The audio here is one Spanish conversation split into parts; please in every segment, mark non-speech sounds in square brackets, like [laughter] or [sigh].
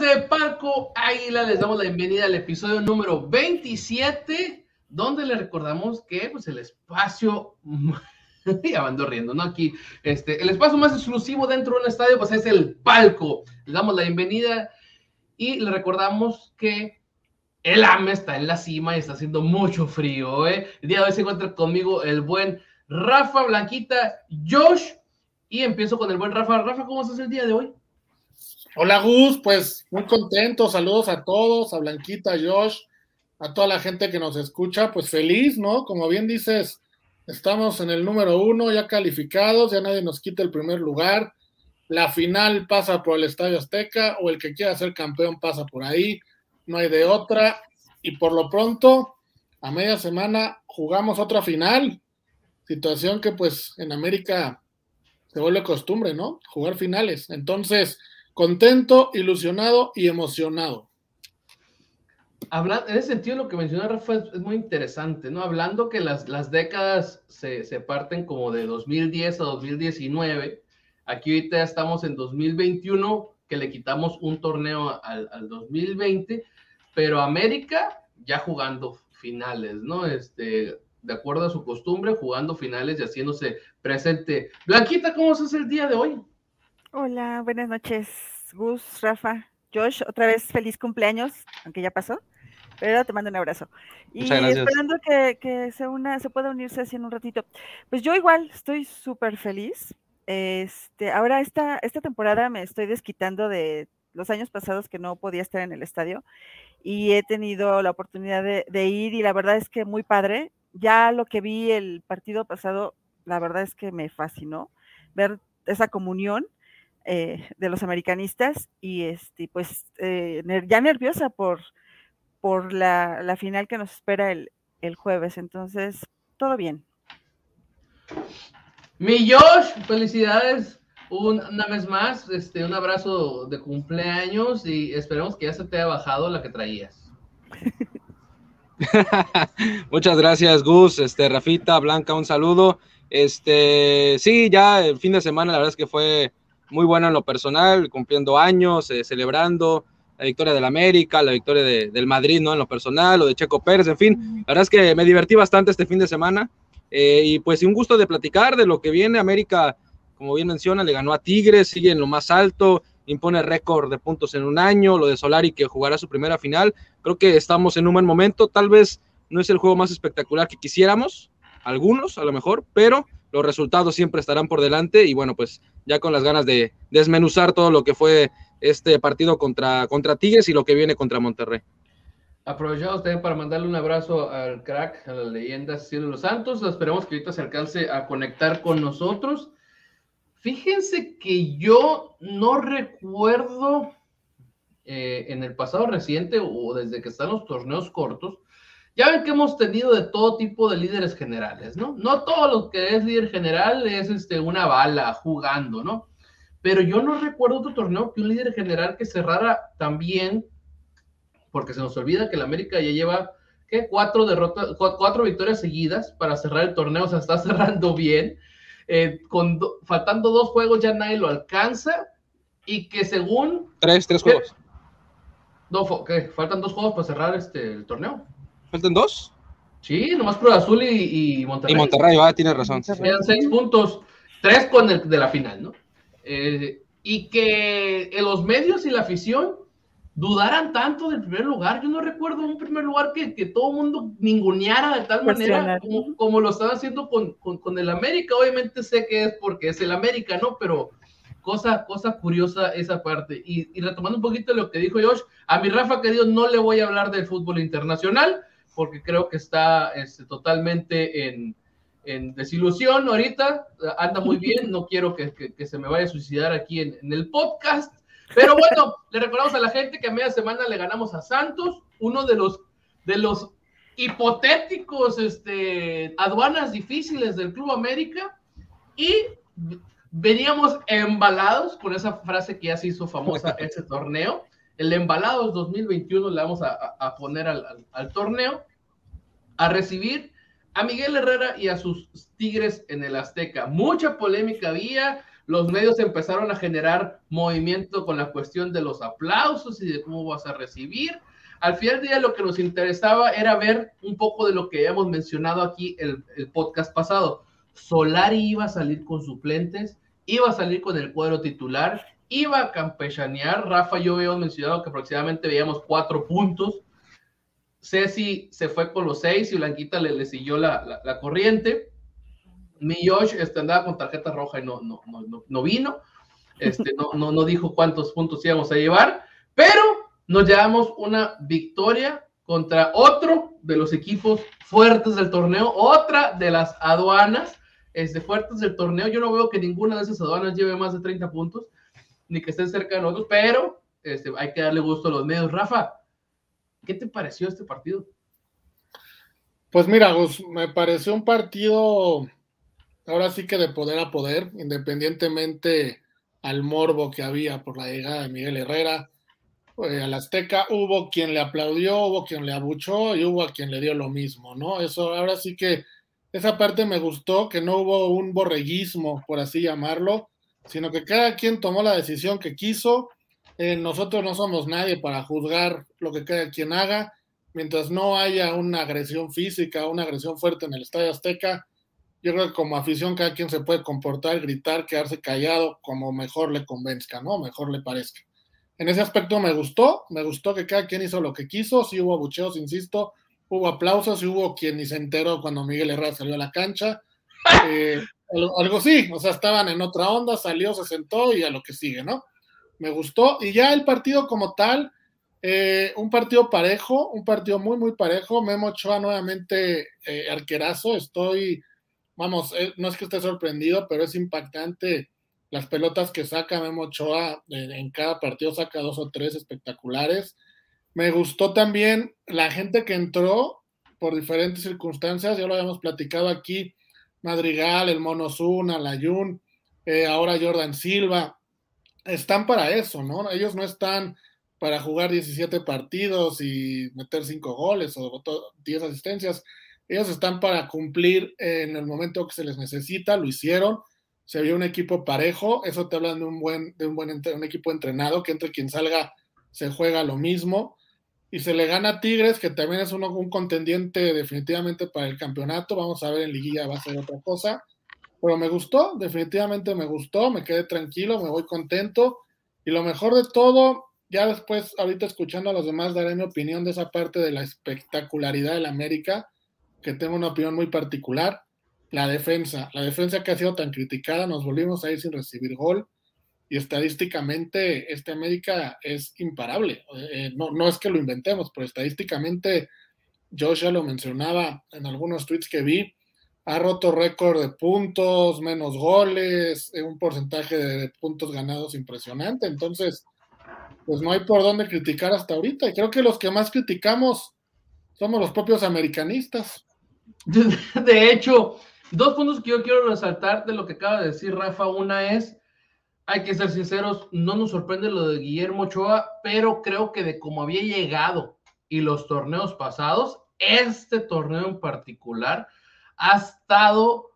De Palco Águila, les damos la bienvenida al episodio número 27, donde les recordamos que pues, el espacio, [laughs] ya ando riendo, ¿no? Aquí, este, el espacio más exclusivo dentro de un estadio, pues es el palco. Les damos la bienvenida y les recordamos que el AME está en la cima y está haciendo mucho frío, ¿eh? El día de hoy se encuentra conmigo el buen Rafa Blanquita, Josh, y empiezo con el buen Rafa. Rafa, ¿cómo estás el día de hoy? Hola Gus, pues muy contento, saludos a todos, a Blanquita, a Josh, a toda la gente que nos escucha, pues feliz, ¿no? Como bien dices, estamos en el número uno, ya calificados, ya nadie nos quita el primer lugar, la final pasa por el Estadio Azteca o el que quiera ser campeón pasa por ahí, no hay de otra, y por lo pronto, a media semana jugamos otra final, situación que pues en América se vuelve costumbre, ¿no? Jugar finales, entonces contento, ilusionado y emocionado. Hablando, en ese sentido, lo que mencionó Rafa es, muy interesante, ¿no? Hablando que las, las décadas se, se, parten como de 2010 a 2019, aquí ahorita estamos en 2021, que le quitamos un torneo al, al 2020, pero América ya jugando finales, ¿no? Este, de acuerdo a su costumbre, jugando finales y haciéndose presente. Blanquita, ¿cómo estás el día de hoy? Hola, buenas noches, Gus, Rafa, Josh, otra vez feliz cumpleaños, aunque ya pasó, pero te mando un abrazo. Y esperando que, se, una, se pueda unirse así en un ratito. Pues yo igual estoy súper feliz. Este, ahora esta, esta temporada me estoy desquitando de los años pasados que no podía estar en el estadio y he tenido la oportunidad de, de ir y la verdad es que muy padre. Ya lo que vi el partido pasado, la verdad es que me fascinó ver esa comunión eh, de los americanistas y este, pues eh, ya nerviosa por, por la, la, final que nos espera el, el jueves. Entonces, todo bien. Mi Josh, felicidades una vez más, este, un abrazo de cumpleaños y esperemos que ya se te haya bajado la que traías. [laughs] Muchas gracias, Gus, este, Rafita, Blanca, un saludo. Este, sí, ya el fin de semana la verdad es que fue muy bueno en lo personal, cumpliendo años, eh, celebrando la victoria del América, la victoria de, del Madrid, ¿no? En lo personal, o de Checo Pérez, en fin, la verdad es que me divertí bastante este fin de semana eh, y pues un gusto de platicar de lo que viene. América, como bien menciona, le ganó a Tigres, sigue en lo más alto, impone récord de puntos en un año, lo de Solari que jugará su primera final. Creo que estamos en un buen momento, tal vez no es el juego más espectacular que quisiéramos, algunos a lo mejor, pero los resultados siempre estarán por delante y bueno, pues ya con las ganas de desmenuzar todo lo que fue este partido contra, contra Tigres y lo que viene contra Monterrey. Aprovechamos también para mandarle un abrazo al crack, a la leyenda Ciro Los Santos. Esperemos que ahorita se alcance a conectar con nosotros. Fíjense que yo no recuerdo eh, en el pasado reciente o desde que están los torneos cortos, ya ven que hemos tenido de todo tipo de líderes generales, ¿no? No todo lo que es líder general es este, una bala jugando, ¿no? Pero yo no recuerdo otro torneo que un líder general que cerrara también, porque se nos olvida que el América ya lleva, ¿qué? Cuatro derrotas, cuatro victorias seguidas para cerrar el torneo, o sea, está [laughs] cerrando bien. Eh, con faltando dos juegos ya nadie lo alcanza y que según... Tres, tres juegos. No, ¿qué? Faltan dos juegos para cerrar este, el torneo. ¿Faltan dos? Sí, nomás Cruz Azul y, Monterrey. Y Monterrey, va, tiene razón. Quedan seis puntos, tres con el de la final, ¿no? Eh, y que en los medios y la afición dudaran tanto del primer lugar. Yo no recuerdo un primer lugar que, que todo el mundo ninguneara de tal manera como, como, lo están haciendo con, con, con, el América. Obviamente sé que es porque es el América, ¿no? Pero cosa, cosa curiosa esa parte. Y, y retomando un poquito lo que dijo Josh, a mi Rafa querido no le voy a hablar del fútbol internacional porque creo que está este, totalmente en, en, desilusión ahorita, anda muy bien, no [laughs] quiero que, que, se me vaya a suicidar aquí en, en, el podcast, pero bueno, le recordamos a la gente que a media semana le ganamos a Santos, uno de los, de los hipotéticos este, aduanas difíciles del Club América, y veníamos embalados con esa frase que ya se hizo famosa [laughs] ese torneo, el Embalados 2021 le vamos a, poner al, torneo, a recibir a Miguel Herrera y a sus Tigres en el Azteca. Mucha polémica había, los medios empezaron a generar movimiento con la cuestión de los aplausos y de cómo vas a recibir. Al final del día lo que nos interesaba era ver un poco de lo que habíamos mencionado aquí el, el podcast pasado. Solari iba a salir con suplentes, iba a salir con el cuadro titular, iba a campechanear. Rafa yo habíamos mencionado que aproximadamente veíamos cuatro puntos. Ceci se fue con los seis y Blanquita le, siguió la, la corriente mi Josh este, andaba con tarjeta roja y no, no, no, no vino. Este, no, no, no dijo cuántos puntos íbamos a llevar, pero nos llevamos una victoria contra otro de los equipos fuertes del torneo, otra de las aduanas este, fuertes del torneo. Yo no veo que ninguna de esas aduanas lleve más de 30 puntos, ni que estén cerca de nosotros, pero este, hay que darle gusto a los medios. Rafa, ¿qué te pareció este partido? Pues mira, Gus, me pareció un partido ahora sí que de poder a poder, independientemente al morbo que había por la llegada de Miguel Herrera eh, al Azteca, hubo quien le aplaudió, hubo quien le abuchó y hubo a quien le dio lo mismo, ¿no? Eso ahora sí que esa parte me gustó, que no hubo un borreguismo, por así llamarlo, sino que cada quien tomó la decisión que quiso. Eh, nosotros no somos nadie para juzgar lo que cada quien haga. Mientras no haya una agresión física, una agresión fuerte en el Estadio Azteca, yo creo que como afición cada quien se puede comportar, gritar, quedarse callado, como mejor le convenzca, ¿no? Mejor le parezca. En ese aspecto me gustó, me gustó que cada quien hizo lo que quiso, sí hubo abucheos, insisto, hubo aplausos, y hubo quien ni se enteró cuando Miguel Herrera salió a la cancha. Eh, algo, sí, o sea, estaban en otra onda, salió, se sentó y a lo que sigue, ¿no? Me gustó. Y ya el partido como tal, eh, un partido parejo, un partido muy, muy parejo. Memo Ochoa nuevamente eh, arquerazo, estoy vamos, eh, no es que esté sorprendido, pero es impactante las pelotas que saca Memo Ochoa en, cada partido, saca dos o tres espectaculares. Me gustó también la gente que entró por diferentes circunstancias, ya lo habíamos platicado aquí, Madrigal, el Mono Zuna, Layun, eh, ahora Jordan Silva, están para eso, ¿no? Ellos no están para jugar 17 partidos y meter 5 goles o 10 asistencias ellos están para cumplir en el momento que se les necesita, lo hicieron. Se vio un equipo parejo, eso te habla de un buen, de un buen un equipo entrenado, que entre quien salga se juega lo mismo. Y se le gana a Tigres, que también es un contendiente definitivamente para el campeonato. Vamos a ver en liguilla va a ser otra cosa. Pero me gustó, definitivamente me gustó, me quedé tranquilo, me voy contento. Y lo mejor de todo, ya después, ahorita escuchando a los demás, daré mi opinión de esa parte de la espectacularidad del América que tengo una opinión muy particular. La defensa, la defensa que ha sido tan criticada, nos volvimos a ir sin recibir gol y estadísticamente este América es imparable. Eh, no, no es que lo inventemos, pero estadísticamente, yo ya lo mencionaba en algunos tweets que vi, ha roto récord de puntos, menos goles, eh, un porcentaje de puntos ganados impresionante. Entonces, pues no hay por dónde criticar hasta ahorita. Y creo que los que más criticamos somos los propios americanistas. [laughs] De hecho, dos puntos que yo quiero resaltar de lo que acaba de decir Rafa. Una es, hay que ser sinceros, no nos sorprende lo de Guillermo Ochoa, pero creo que de cómo había llegado y los torneos pasados, este torneo en particular ha estado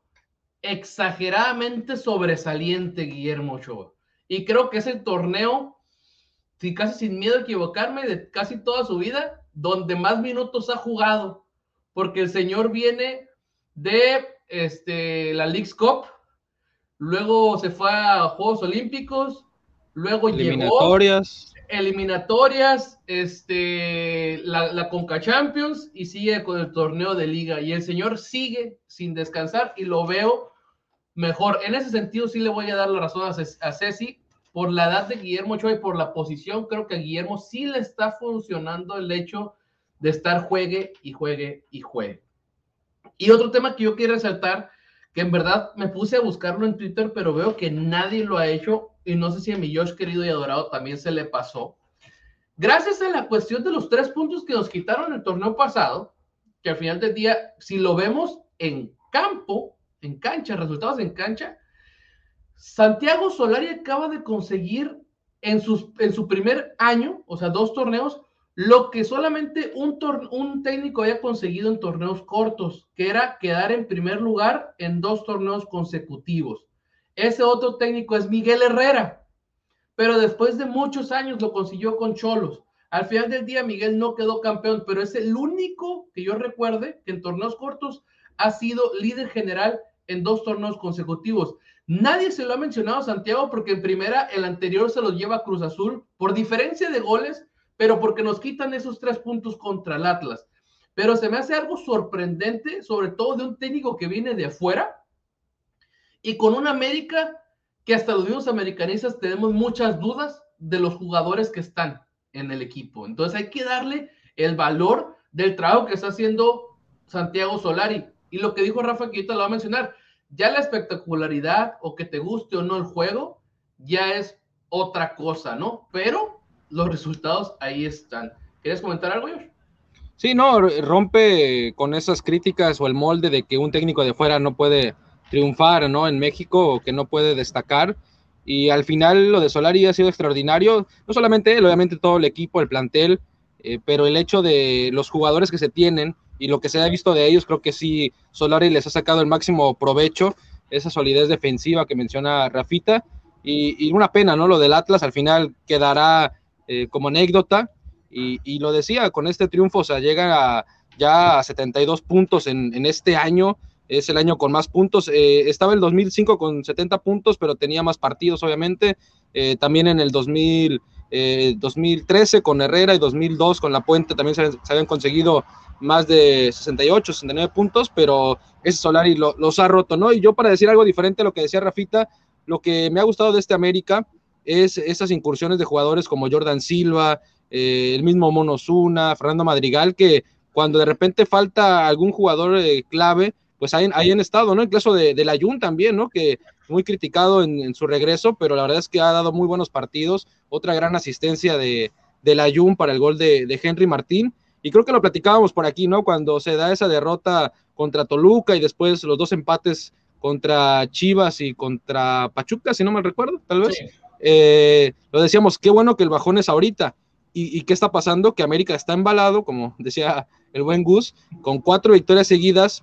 exageradamente sobresaliente Guillermo Ochoa. Y creo que es el torneo, si casi sin miedo a equivocarme, de casi toda su vida, donde más minutos ha jugado porque el señor viene de este, la League's Cup, luego se fue a Juegos Olímpicos, luego eliminatorias. llegó eliminatorias, este, la, la Conca Champions y sigue con el torneo de liga. Y el señor sigue sin descansar y lo veo mejor. En ese sentido, sí le voy a dar la razón a, Ceci. Por la edad de Guillermo Ochoa y por la posición, creo que a Guillermo sí le está funcionando el hecho de estar juegue y juegue y juegue. Y otro tema que yo quiero resaltar, que en verdad me puse a buscarlo en Twitter, pero veo que nadie lo ha hecho y no sé si a mi Josh querido y adorado también se le pasó. Gracias a la cuestión de los tres puntos que nos quitaron el torneo pasado, que al final del día, si lo vemos en campo, en cancha, resultados en cancha, Santiago Solari acaba de conseguir en, sus, en su primer año, o sea, dos torneos, lo que solamente un, técnico había conseguido en torneos cortos, que era quedar en primer lugar en dos torneos consecutivos. Ese otro técnico es Miguel Herrera, pero después de muchos años lo consiguió con Cholos. Al final del día, Miguel no quedó campeón, pero es el único que yo recuerde que en torneos cortos ha sido líder general en dos torneos consecutivos. Nadie se lo ha mencionado a Santiago porque en primera el anterior se lo lleva Cruz Azul por diferencia de goles, pero porque nos quitan esos tres puntos contra el Atlas. Pero se me hace algo sorprendente, sobre todo de un técnico que viene de afuera y con una América que hasta los mismos americanistas tenemos muchas dudas de los jugadores que están en el equipo. Entonces hay que darle el valor del trabajo que está haciendo Santiago Solari. Y lo que dijo Rafa, que ahorita lo va a mencionar, ya la espectacularidad o que te guste o no el juego, ya es otra cosa, ¿no? Pero los resultados ahí están. ¿Quieres comentar algo, Josh? Sí, no, rompe con esas críticas o el molde de que un técnico de fuera no puede triunfar, ¿no? En México o que no puede destacar. Y al final lo de Solari ha sido extraordinario, no solamente él, obviamente todo el equipo, el plantel, eh, pero el hecho de los jugadores que se tienen y lo que se ha visto de ellos, creo que sí, Solari les ha sacado el máximo provecho, esa solidez defensiva que menciona Rafita, y, una pena, ¿no? Lo del Atlas al final quedará eh, como anécdota, y, lo decía, con este triunfo, o sea, llega ya a 72 puntos en, en este año, es el año con más puntos. Eh, estaba el 2005 con 70 puntos, pero tenía más partidos, obviamente. Eh, también en el 2000, 2013 eh, con Herrera y 2002 con La Puente también se, habían conseguido más de 68, 69 puntos, pero ese Solari los ha roto, ¿no? Y yo para decir algo diferente a lo que decía Rafita, lo que me ha gustado de este América es esas incursiones de jugadores como Jordan Silva, el mismo Monosuna, Fernando Madrigal, que cuando de repente falta algún jugador clave, pues ahí, han estado, ¿no? El caso de, la Jun también, ¿no? Que muy criticado en, su regreso, pero la verdad es que ha dado muy buenos partidos. Otra gran asistencia de, la Jun para el gol de, Henry Martín. Y creo que lo platicábamos por aquí, ¿no? Cuando se da esa derrota contra Toluca y después los dos empates contra Chivas y contra Pachuca, si no me recuerdo, tal vez. Eh, lo decíamos, qué bueno que el bajón es ahorita. ¿Y, ¿Y, qué está pasando? Que América está embalado, como [laughs] decía el buen Gus, con cuatro victorias seguidas,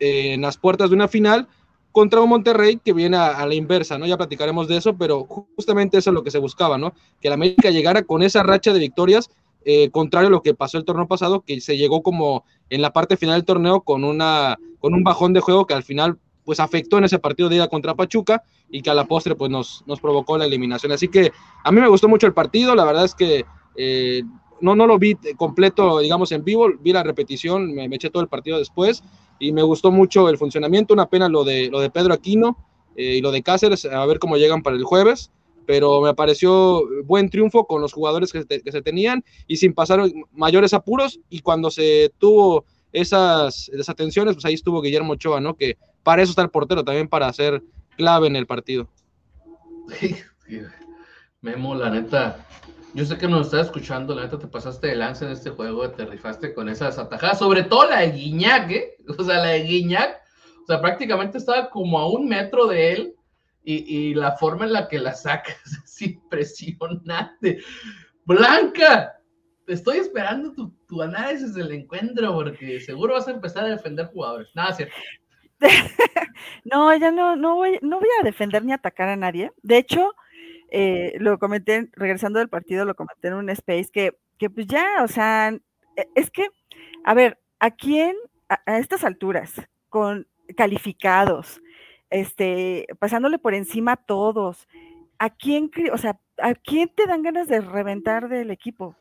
en las puertas de una final contra un Monterrey que viene a, la inversa, ¿no? Ya platicaremos de eso, pero justamente eso es lo que se buscaba, ¿no? Que la América llegara con esa racha de victorias, eh, contrario a lo que pasó el torneo pasado, que se llegó como en la parte final del torneo con, una, con un bajón de juego que al final pues afectó en ese partido de ida contra Pachuca y que a la postre pues nos, nos provocó la eliminación. Así que a mí me gustó mucho el partido, la verdad es que eh, no, no lo vi completo, digamos, en vivo, vi la repetición, me, me eché todo el partido después y me gustó mucho el funcionamiento. Una pena lo de, lo de Pedro Aquino eh, y lo de Cáceres, a ver cómo llegan para el jueves, pero me pareció buen triunfo con los jugadores que, se tenían y sin pasar mayores apuros. Y cuando se tuvo esas desatenciones, pues ahí estuvo Guillermo Ochoa, ¿no? Que para eso está el portero, también para ser clave en el partido. Memo, la neta, yo sé que nos estás escuchando, la neta te pasaste de lance en este juego, te rifaste con esas atajadas, sobre todo la de Guiñac, ¿eh? O sea, la de Guiñac, o sea, prácticamente estaba como a un metro de él y, la forma en la que la sacas [laughs] es impresionante. Blanca, estoy esperando tu, análisis del encuentro porque seguro vas a empezar a defender jugadores. Nada, cierto. [laughs] no, ya no, no voy, no voy a defender ni atacar a nadie. De hecho, eh, lo comenté, regresando del partido, lo comenté en un space que, que pues ya, o sea, e, es que, a ver, ¿a quién a, estas alturas, con calificados, este, pasándole por encima a todos, ¿a quién, o sea, a quién te dan ganas de reventar del equipo?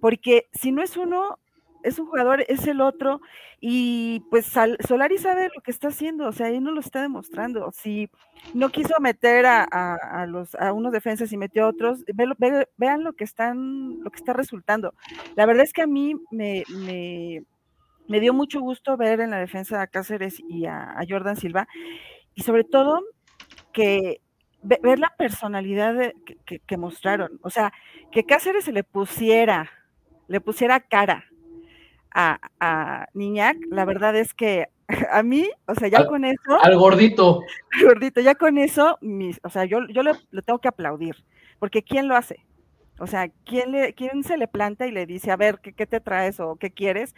Porque si no es uno, es un jugador, es el otro, y pues Solari sabe lo que está haciendo, o sea, ahí no lo está demostrando. Si no quiso meter a, los, a unos defensas y metió a otros, vean lo que están, lo que está resultando. La verdad es que a mí me, me, dio mucho gusto ver en la defensa a Cáceres y a, Jordan Silva, y sobre todo que ver la personalidad que, que mostraron, o sea, que Cáceres se le pusiera, le pusiera cara a, a Niñac, la verdad es que [laughs] a mí, o sea, ya con eso. Al gordito. Al [laughs] gordito, ya con eso, mis, o sea, yo, yo le, tengo que aplaudir, porque ¿quién lo hace? O sea, ¿quién, le, ¿quién se le planta y le dice, a ver, ¿qué, te traes o qué quieres?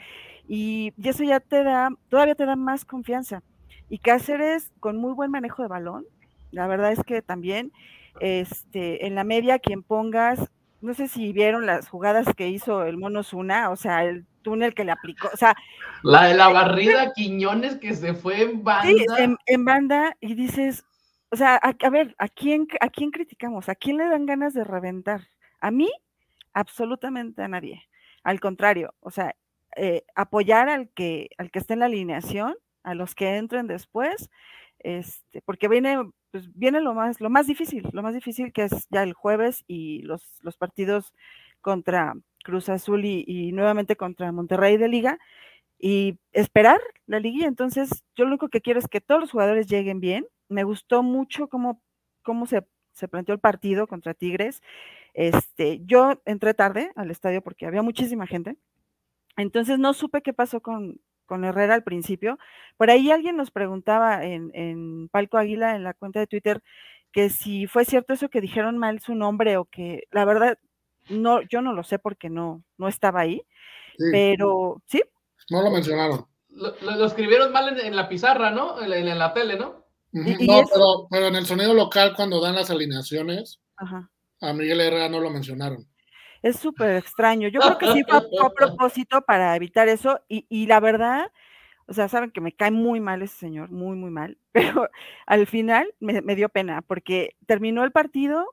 Y, y, eso ya te da, todavía te da más confianza. Y Cáceres, con muy buen manejo de balón, La verdad es que también, este, en la media, quien pongas, no sé si vieron las jugadas que hizo el Mono Zuna, o sea, el túnel que le aplicó, o sea. La de la [laughs] barrida Quiñones que se fue en banda. Sí, en, banda, y dices, o sea, a, ver, ¿a quién, ¿a quién criticamos? ¿A quién le dan ganas de reventar? ¿A mí? Absolutamente a nadie. Al contrario, o sea, eh, apoyar al que, al que esté en la alineación, a los que entren después, este, porque viene, pues viene lo más, lo más difícil, lo más difícil que es ya el jueves y los, los partidos contra Cruz Azul y, nuevamente contra Monterrey de Liga y esperar la liguilla. Entonces, yo lo único que quiero es que todos los jugadores lleguen bien. Me gustó mucho cómo, cómo se, se planteó el partido contra Tigres. Este, yo entré tarde al estadio porque había muchísima gente. Entonces no supe qué pasó con, con Herrera al principio. Por ahí alguien nos preguntaba en, en, Palco Águila, en la cuenta de Twitter, que si fue cierto eso que dijeron mal su nombre o que la verdad no, yo no lo sé porque no, no estaba ahí, pero sí. No lo mencionaron. Lo, escribieron mal en, la pizarra, ¿no? En, la tele, ¿no? no, pero, en el sonido local cuando dan las alineaciones, a Miguel Herrera no lo mencionaron. Es súper extraño. Yo creo que sí fue a, [laughs] propósito para evitar eso y, y la verdad, o sea, saben que me cae muy mal ese señor, muy, muy mal, [laughs] pero al final me, me dio pena porque terminó el partido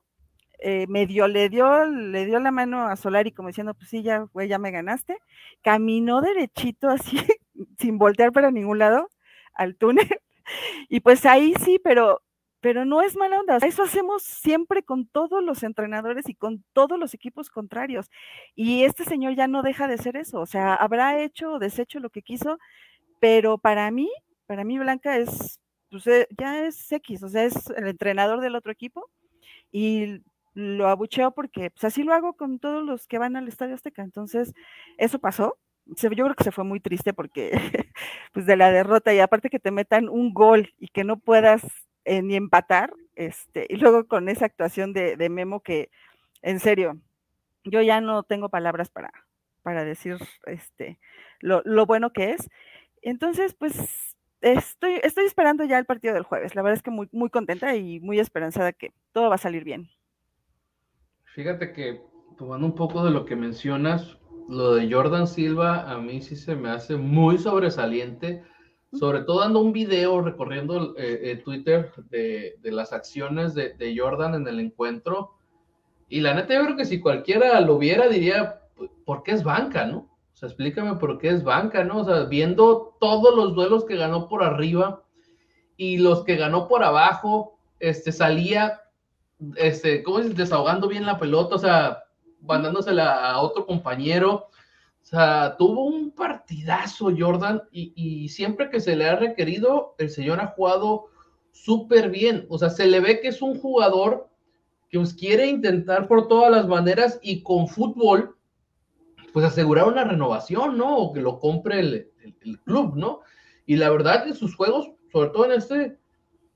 eh, medio le dio, le dio la mano a Solari como diciendo, pues sí, ya, güey, ya me ganaste. Caminó derechito así, [laughs] sin voltear para ningún lado al túnel. Y pues ahí sí, pero, pero no es mala onda. Eso hacemos siempre con todos los entrenadores y con todos los equipos contrarios. Y este señor ya no deja de ser eso. O sea, habrá hecho o deshecho lo que quiso, pero para mí, para mí Blanca es, pues eh, ya es X, o sea, es el entrenador del otro equipo y lo abucheo porque pues, así lo hago con todos los que van al Estadio Azteca. Entonces, eso pasó. Yo creo que se fue muy triste porque, [laughs] pues de la derrota y aparte que te metan un gol y que no puedas eh, ni empatar, este, y luego con esa actuación de, Memo que, en serio, yo ya no tengo palabras para, para decir este, lo, lo bueno que es. Entonces, pues estoy, estoy esperando ya el partido del jueves. La verdad es que muy, muy contenta y muy esperanzada que todo va a salir bien. Fíjate que tomando un poco de lo que mencionas, lo de Jordan Silva a mí sí se me hace muy sobresaliente, sobre todo dando un video recorriendo eh, eh, Twitter de, las acciones de, Jordan en el encuentro. Y la neta, yo creo que si cualquiera lo viera, diría, ¿por qué es banca, no? O sea, explícame por qué es banca, ¿no? O sea, viendo todos los duelos que ganó por arriba y los que ganó por abajo, este, salía este, ¿cómo es? Desahogando bien la pelota, o sea, mandándosela a otro compañero. O sea, tuvo un partidazo Jordan y, siempre que se le ha requerido, el señor ha jugado súper bien. O sea, se le ve que es un jugador que os quiere intentar por todas las maneras y con fútbol, pues asegurar una renovación, ¿no? O que lo compre el, club, ¿no? Y la verdad que sus juegos, sobre todo en este,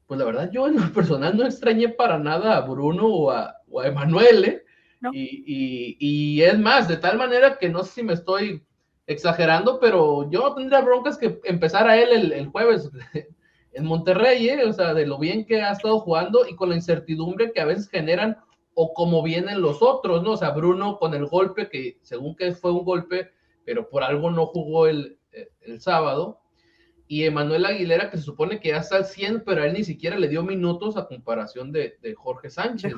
pues la verdad yo en lo personal no extrañé para nada a Bruno o a, o ¿eh? Y, es más, de tal manera que no sé si me estoy exagerando, pero yo tendría broncas que empezar a él el, jueves [laughs] en Monterrey, ¿eh? o sea, de lo bien que ha estado jugando y con la incertidumbre que a veces generan o como vienen los otros, ¿no? O sea, Bruno con el golpe, que según que fue un golpe, pero por algo no jugó el, el sábado, y Emanuel Aguilera, que se supone que ya está al 100, pero a él ni siquiera le dio minutos a comparación de, Jorge Sánchez.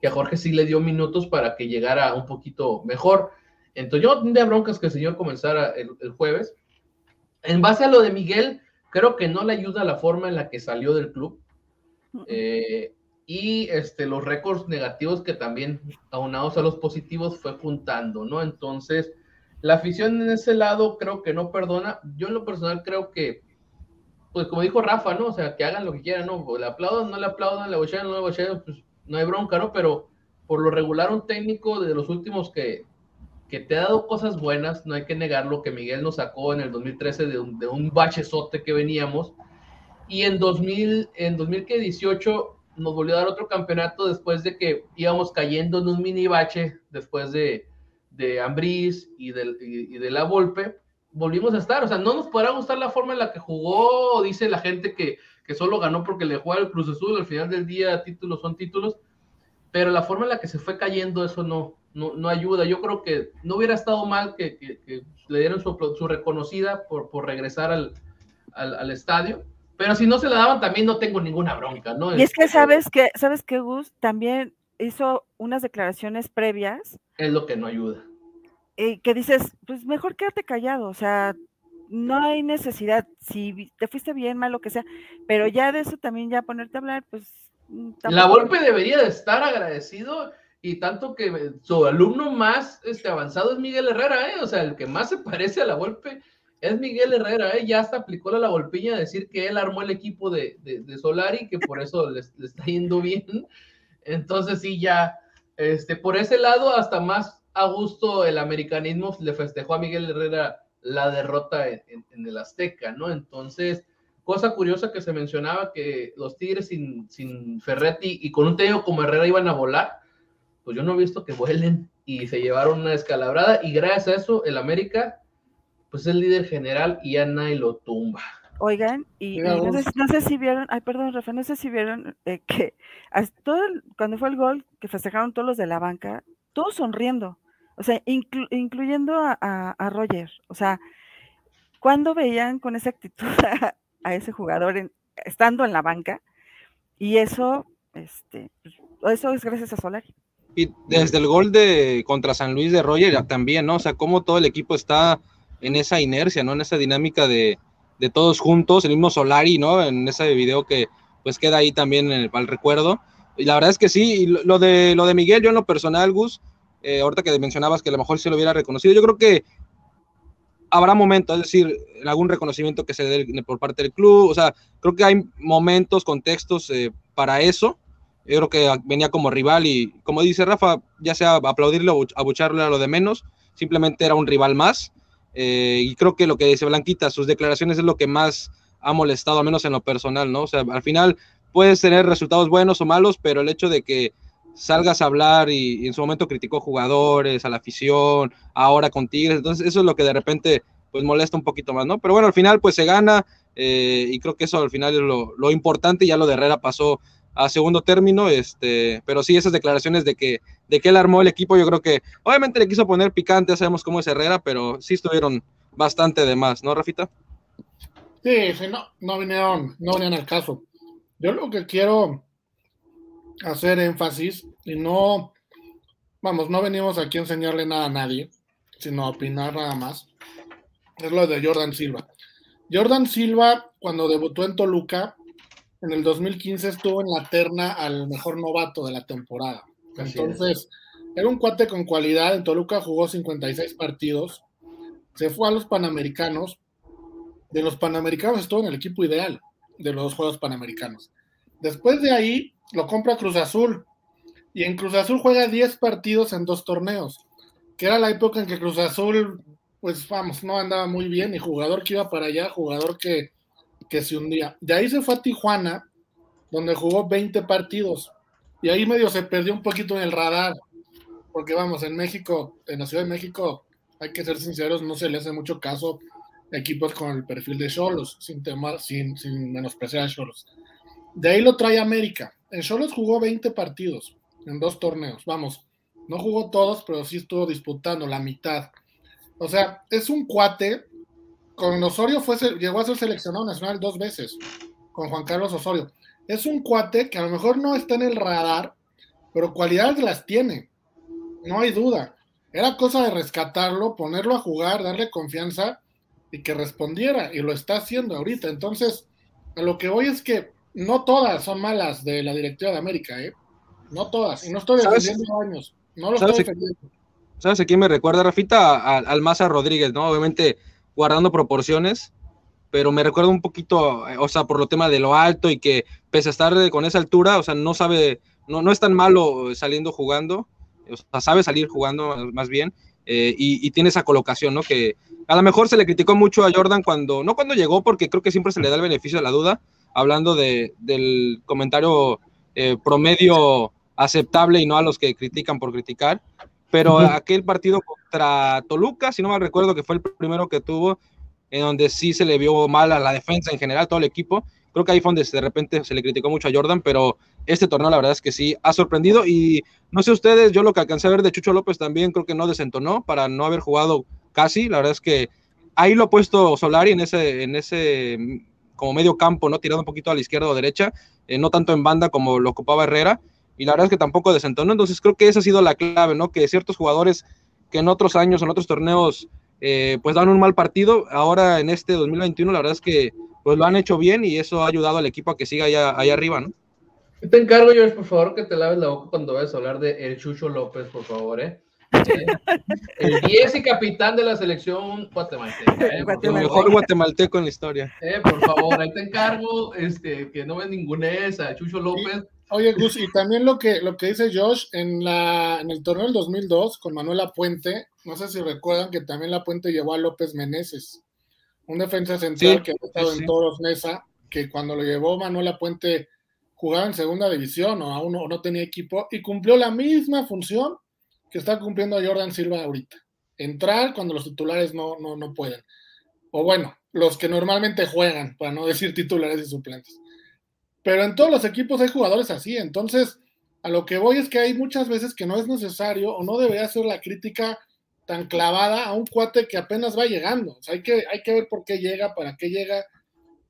Que a Jorge sí le dio minutos para que llegara un poquito mejor. Entonces yo no tendría broncas que el señor comenzara el, jueves. En base a lo de Miguel, creo que no le ayuda la forma en la que salió del club. Eh, y este, los récords negativos que también, aunados a los positivos, fue juntando, ¿no? Entonces, la afición en ese lado creo que no perdona. Yo en lo personal creo que, pues como dijo Rafa, ¿no? O sea, que hagan lo que quieran, ¿no? Le aplaudan, no le aplaudan, le bochean, no le bochean, pues no hay bronca, ¿no? Pero por lo regular un técnico de los últimos que, que te ha dado cosas buenas, no hay que negarlo, que Miguel nos sacó en el 2013 de un, de un bachezote que veníamos, y en 2000, en 2018 nos volvió a dar otro campeonato después de que íbamos cayendo en un mini bache después de, de Ambriz y de, y, de la Volpe, volvimos a estar. O sea, no nos podrá gustar la forma en la que jugó, dice la gente que, que solo ganó porque le jugó al Cruz Azul, al final del día títulos son títulos, pero la forma en la que se fue cayendo eso no, no, ayuda. Yo creo que no hubiera estado mal que, le dieran su, reconocida por, por regresar al, al, estadio, pero si no se la daban también no tengo ninguna bronca, ¿no? Y es que sabes que, sabes que Gus también hizo unas declaraciones previas. Es lo que no ayuda. Y que dices, pues mejor quédate callado, o sea, no hay necesidad, si te fuiste bien, mal, lo que sea, pero ya de eso también ya ponerte a hablar, pues... Mm, la golpe debería de estar agradecido y tanto que su alumno más este, avanzado es Miguel Herrera, ¿eh? o sea, el que más se parece a la golpe es Miguel Herrera, ¿eh? ya hasta aplicó la, golpiña de decir que él armó el equipo de, de, Solari, que por eso le, está yendo bien. Entonces sí, ya, este, por ese lado, hasta más a gusto el americanismo le festejó a Miguel Herrera la derrota en, el Azteca, ¿no? Entonces, cosa curiosa que se mencionaba que los Tigres sin, sin Ferretti y con un técnico como Herrera iban a volar, pues yo no he visto que vuelen y se llevaron una escalabrada y gracias a eso el América pues es el líder general y ya nadie lo tumba. Oigan, y, no, sé, si vieron, ay, perdón, Rafa, no sé si vieron eh, que todo cuando fue el gol, que festejaron todos los de la banca, todos sonriendo, o sea, incluyendo a, Roger, o sea, cuando veían con esa actitud a, ese jugador estando en la banca, y eso, este, pues, eso es gracias a Solari. Y desde el gol de contra San Luis de Roger también, ¿no? O sea, cómo todo el equipo está en esa inercia, ¿no? En esa dinámica de, de todos juntos, el mismo Solari, ¿no? En ese video que pues queda ahí también en el, recuerdo. Y la verdad es que sí, y lo, de, lo de Miguel, yo en lo personal, Gus, eh, ahorita que mencionabas que a lo mejor se lo hubiera reconocido, yo creo que habrá momentos, es decir, algún reconocimiento que se dé por parte del club, o sea, creo que hay momentos, contextos eh, para eso. Yo creo que venía como rival y, como dice Rafa, ya sea aplaudirle o abucharle a lo de menos, simplemente era un rival más. Eh, y creo que lo que dice Blanquita, sus declaraciones es lo que más ha molestado, al menos en lo personal, ¿no? O sea, al final puedes tener resultados buenos o malos, pero el hecho de que salgas a hablar y, en su momento criticó jugadores, a la afición, ahora con Tigres, entonces eso es lo que de repente pues molesta un poquito más, ¿no? Pero bueno, al final pues se gana eh, y creo que eso al final es lo, lo importante, ya lo de Herrera pasó a segundo término, este, pero sí esas declaraciones de que, de que él armó el equipo, yo creo que obviamente le quiso poner picante, ya sabemos cómo es Herrera, pero sí estuvieron bastante de más, ¿no, Rafita? Sí, sí, no, no vinieron, no vinieron al caso. Yo lo que quiero hacer énfasis y no, vamos, no venimos aquí a enseñarle nada a nadie, sino a opinar nada más, es lo de Jordan Silva. Jordan Silva, cuando debutó en Toluca, en el 2015 estuvo en la terna al mejor novato de la temporada. Entonces, era un cuate con cualidad. En Toluca jugó 56 partidos. Se fue a los Panamericanos. De los Panamericanos estuvo en el equipo ideal de los Juegos Panamericanos. Después de ahí, lo compra Cruz Azul. Y en Cruz Azul juega 10 partidos en dos torneos. Que era la época en que Cruz Azul, pues vamos, no andaba muy bien. Y jugador que iba para allá, jugador que que se hundía. De ahí se fue a Tijuana, donde jugó 20 partidos. Y ahí medio se perdió un poquito en el radar. Porque vamos, en México, en la Ciudad de México, hay que ser sinceros, no se le hace mucho caso equipos con el perfil de Cholos, sin, sin, sin menospreciar a Cholos. De ahí lo trae América. En Cholos jugó 20 partidos en dos torneos. Vamos, no jugó todos, pero sí estuvo disputando la mitad. O sea, es un cuate con Osorio fue, llegó a ser seleccionado nacional dos veces, con Juan Carlos Osorio. Es un cuate que a lo mejor no está en el radar, pero cualidades las tiene, no hay duda. Era cosa de rescatarlo, ponerlo a jugar, darle confianza y que respondiera, y lo está haciendo ahorita. Entonces, a lo que voy es que no todas son malas de la directiva de América, ¿eh? No todas, y no estoy defendiendo años, no lo estoy defendiendo. ¿Sabes a quién me recuerda, Rafita? Al Maza Rodríguez, ¿no? Obviamente guardando proporciones, pero me recuerda un poquito, o sea, por lo tema de lo alto y que pese a estar con esa altura, o sea, no sabe, no, no es tan malo saliendo jugando, o sea, sabe salir jugando más bien, eh, y, tiene esa colocación, ¿no? Que a lo mejor se le criticó mucho a Jordan cuando, no cuando llegó, porque creo que siempre se le da el beneficio de la duda, hablando de, del comentario eh, promedio aceptable y no a los que critican por criticar, pero aquel partido contra Toluca, si no me recuerdo que fue el primero que tuvo, en donde sí se le vio mal a la defensa en general, todo el equipo. Creo que ahí fue donde de repente se le criticó mucho a Jordan, pero este torneo la verdad es que sí ha sorprendido y no sé ustedes, yo lo que alcancé a ver de Chucho López también creo que no desentonó para no haber jugado casi, la verdad es que ahí lo ha puesto Solari en ese, en ese como medio campo, ¿no? Tirando un poquito a la izquierda o derecha, eh, no tanto en banda como lo ocupaba Herrera, y la verdad es que tampoco desentonó, entonces creo que esa ha sido la clave, ¿no? Que ciertos jugadores que en otros años, en otros torneos, eh, pues dan un mal partido, ahora en este 2021 la verdad es que pues lo han hecho bien y eso ha ayudado al equipo a que siga allá, allá arriba, ¿no? Te encargo, George, por favor, que te laves la boca cuando vayas a hablar de El Chucho López, por favor, ¿eh? El 10 y capitán de la selección guatemalteca. ¿eh? El mejor guatemalteco en la historia. Eh, por favor, ahí te encargo este, que no me ningunees a Chucho López. oye, Gus, y también lo que, lo que dice Josh, en, la, en el torneo del 2002 con Manuela Puente, no sé si recuerdan que también La Puente llevó a López Meneses, un defensa central que ha estado en Toros Mesa, que cuando lo llevó Manuela Puente jugaba en segunda división o aún no, no tenía equipo y cumplió la misma función que está cumpliendo Jordan Silva ahorita. Entrar cuando los titulares no, no, no pueden. O bueno, los que normalmente juegan, para no decir titulares y suplentes. Pero en todos los equipos hay jugadores así. Entonces, a lo que voy es que hay muchas veces que no es necesario o no debería ser la crítica tan clavada a un cuate que apenas va llegando. Hay que, hay que ver por qué llega, para qué llega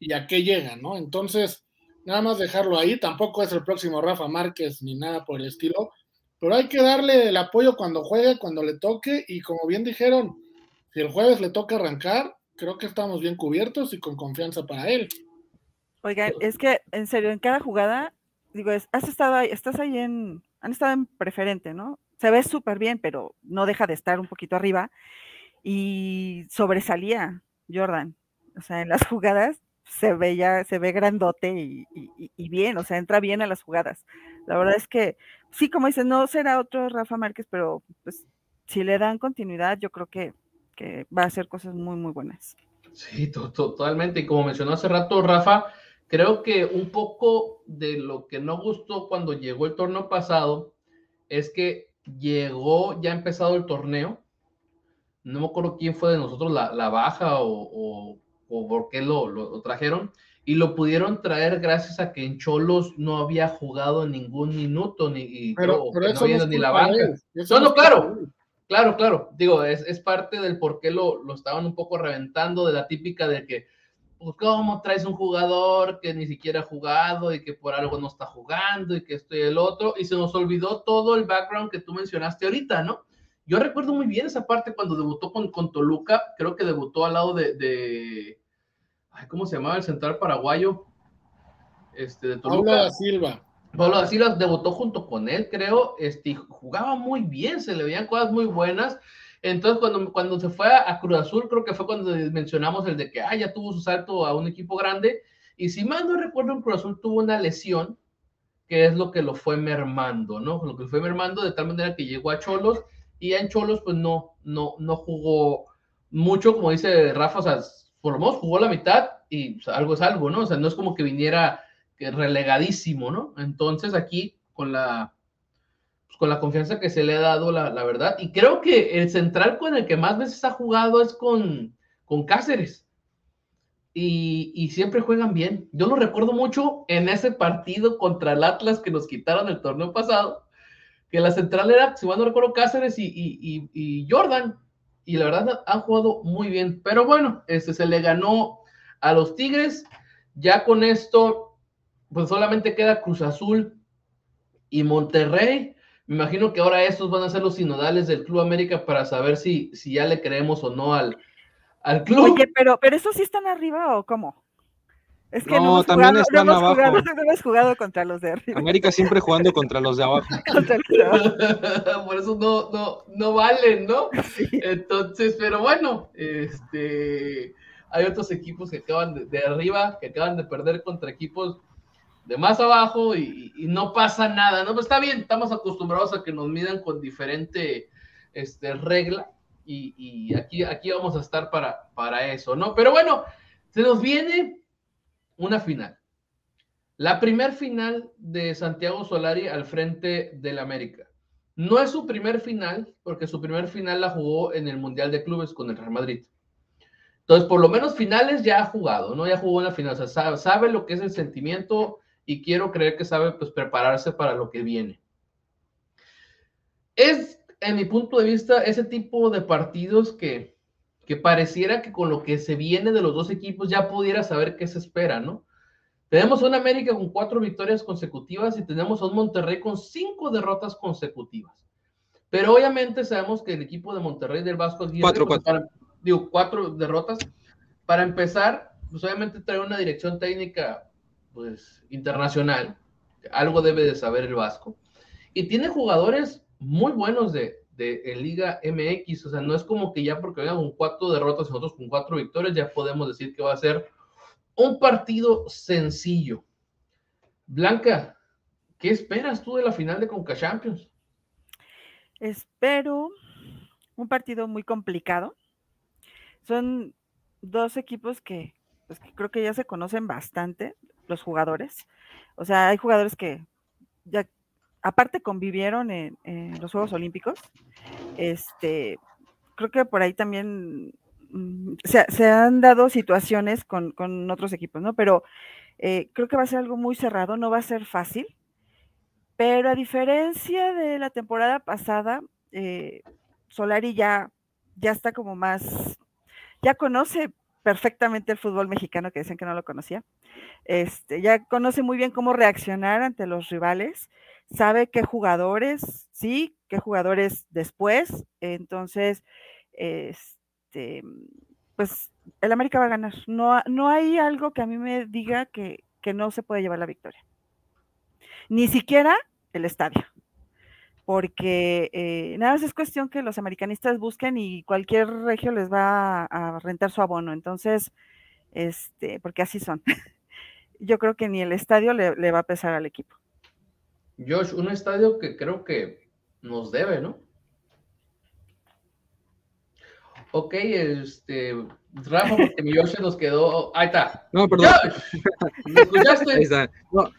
y a qué llega, ¿no? Entonces, nada más dejarlo ahí. Tampoco es el próximo Rafa Márquez ni nada por el estilo pero hay que darle el apoyo cuando juegue, cuando le toque, y como bien dijeron, si el jueves le toca arrancar, creo que estamos bien cubiertos y con confianza para él. Oiga, es que en serio, en cada jugada, digo, has estado ahí, estás ahí en, han estado en preferente, ¿no? Se ve súper bien, pero no deja de estar un poquito arriba. Y sobresalía Jordan. O sea, en las [laughs] jugadas se ve ya, se ve grandote y, y, bien, o sea, entra bien a las jugadas. La verdad es que sí, como dices, no será otro Rafa Márquez, pero pues si le dan continuidad, yo creo que, va a hacer cosas muy, muy buenas. Sí, totalmente. Y como mencionó hace rato Rafa, creo que un poco de lo que no gustó cuando llegó el torneo pasado es que llegó, ya empezado el torneo. No me acuerdo quién fue de nosotros la, baja o, por qué lo, lo trajeron y lo pudieron traer gracias a que en Cholos no había jugado ningún minuto ni, pero, no había ni la banca. No, no, claro, claro, claro. Digo, es, es parte del por qué lo, lo, estaban un poco reventando de la típica de que, pues, ¿cómo traes un jugador que ni siquiera ha jugado y que por algo no está jugando y que esto y el otro? Y se nos olvidó todo el background que tú mencionaste ahorita, ¿no? Yo recuerdo muy bien esa parte cuando debutó con, con Toluca, creo que debutó al lado de ¿cómo se llamaba el central paraguayo? Este, de Pablo da Silva. Pablo da Silva debutó junto con él, creo, este, jugaba muy bien, se le veían cosas muy buenas. Entonces, cuando, cuando se fue a, Cruz Azul, creo que fue cuando mencionamos el de que ah, ya tuvo su salto a un equipo grande. Y si mal no recuerdo, en Cruz Azul tuvo una lesión, que es lo que lo fue mermando, ¿no? Lo que fue mermando de tal manera que llegó a Cholos y en Cholos, pues no, no, no jugó mucho, como dice Rafa, o sea, por jugó la mitad y algo es algo, ¿no? O sea, no es como que viniera relegadísimo, ¿no? Entonces aquí con la, pues, con la confianza que se le ha dado, la, verdad, y creo que el central con el que más veces ha jugado es con, con Cáceres. Y, y, siempre juegan bien. Yo lo recuerdo mucho en ese partido contra el Atlas que nos quitaron el torneo pasado, que la central era, si mal no recuerdo, Cáceres y, y, y Jordan y la verdad han jugado muy bien. Pero bueno, este se le ganó a los Tigres. Ya con esto, pues solamente queda Cruz Azul y Monterrey. Me imagino que ahora estos van a ser los sinodales del Club América para saber si, si ya le creemos o no al, al club. Oye, pero, pero esos sí están arriba o cómo? Es que no, también están abajo. Jugado, [laughs] no hemos jugado contra los de arriba. América siempre jugando contra los de abajo. [laughs] [laughs] Por eso no, no, no valen, ¿no? Entonces, pero bueno, este hay otros equipos que acaban de, arriba, que acaban de perder contra equipos de más abajo y, no pasa nada, ¿no? Pues está bien, estamos acostumbrados a que nos midan con diferente este, regla y, y aquí, aquí vamos a estar para, para eso, ¿no? Pero bueno, se nos viene una final. La primer final de Santiago Solari al frente del América. No es su primer final, porque su primer final la jugó en el Mundial de Clubes con el Real Madrid. Entonces, por lo menos finales ya ha jugado, ¿no? Ya jugó en la final, o sea, sabe, lo que es el sentimiento y quiero creer que sabe pues prepararse para lo que viene. Es, en mi punto de vista, ese tipo de partidos que, que pareciera que con lo que se viene de los dos equipos ya pudiera saber qué se espera, ¿no? Tenemos un América con cuatro victorias consecutivas y tenemos a un Monterrey con cinco derrotas consecutivas. Pero obviamente sabemos que el equipo de Monterrey del Vasco cuatro, pues, cuatro. digo, cuatro derrotas. Para empezar, pues obviamente trae una dirección técnica pues internacional. Algo debe de saber el Vasco. Y tiene jugadores muy buenos de, de Liga MX. O sea, no es como que ya porque vengan con cuatro derrotas y nosotros con cuatro victorias, ya podemos decir que va a ser un partido sencillo. Blanca, ¿qué esperas tú de la final de Conca Champions? Espero un partido muy complicado. Son dos equipos que, pues, que creo que ya se conocen bastante, los jugadores. O sea, hay jugadores que ya aparte convivieron en, los Juegos Olímpicos. Este, creo que por ahí también Mm, se, han dado situaciones con, otros equipos, ¿no? Pero eh, creo que va a ser algo muy cerrado, no va a ser fácil. Pero a diferencia de la temporada pasada, eh, Solari ya, ya está como más, ya conoce perfectamente el fútbol mexicano, que dicen que no lo conocía. Este, ya conoce muy bien cómo reaccionar ante los rivales, sabe qué jugadores, sí, qué jugadores después. Entonces, este pues el América va a ganar. No, no hay algo que a mí me diga que, no se puede llevar la victoria. Ni siquiera el estadio. Porque eh, nada más es cuestión que los americanistas busquen y cualquier regio les va a, rentar su abono. Entonces, este, porque así son. [laughs] Yo creo que ni el estadio le, le va a pesar al equipo. Josh, un estadio que creo que nos debe, ¿no? Ok, este, Rafa, porque mi Josh nos quedó. Ahí está. No, perdón. ¿Me escuchaste? Ahí está. No.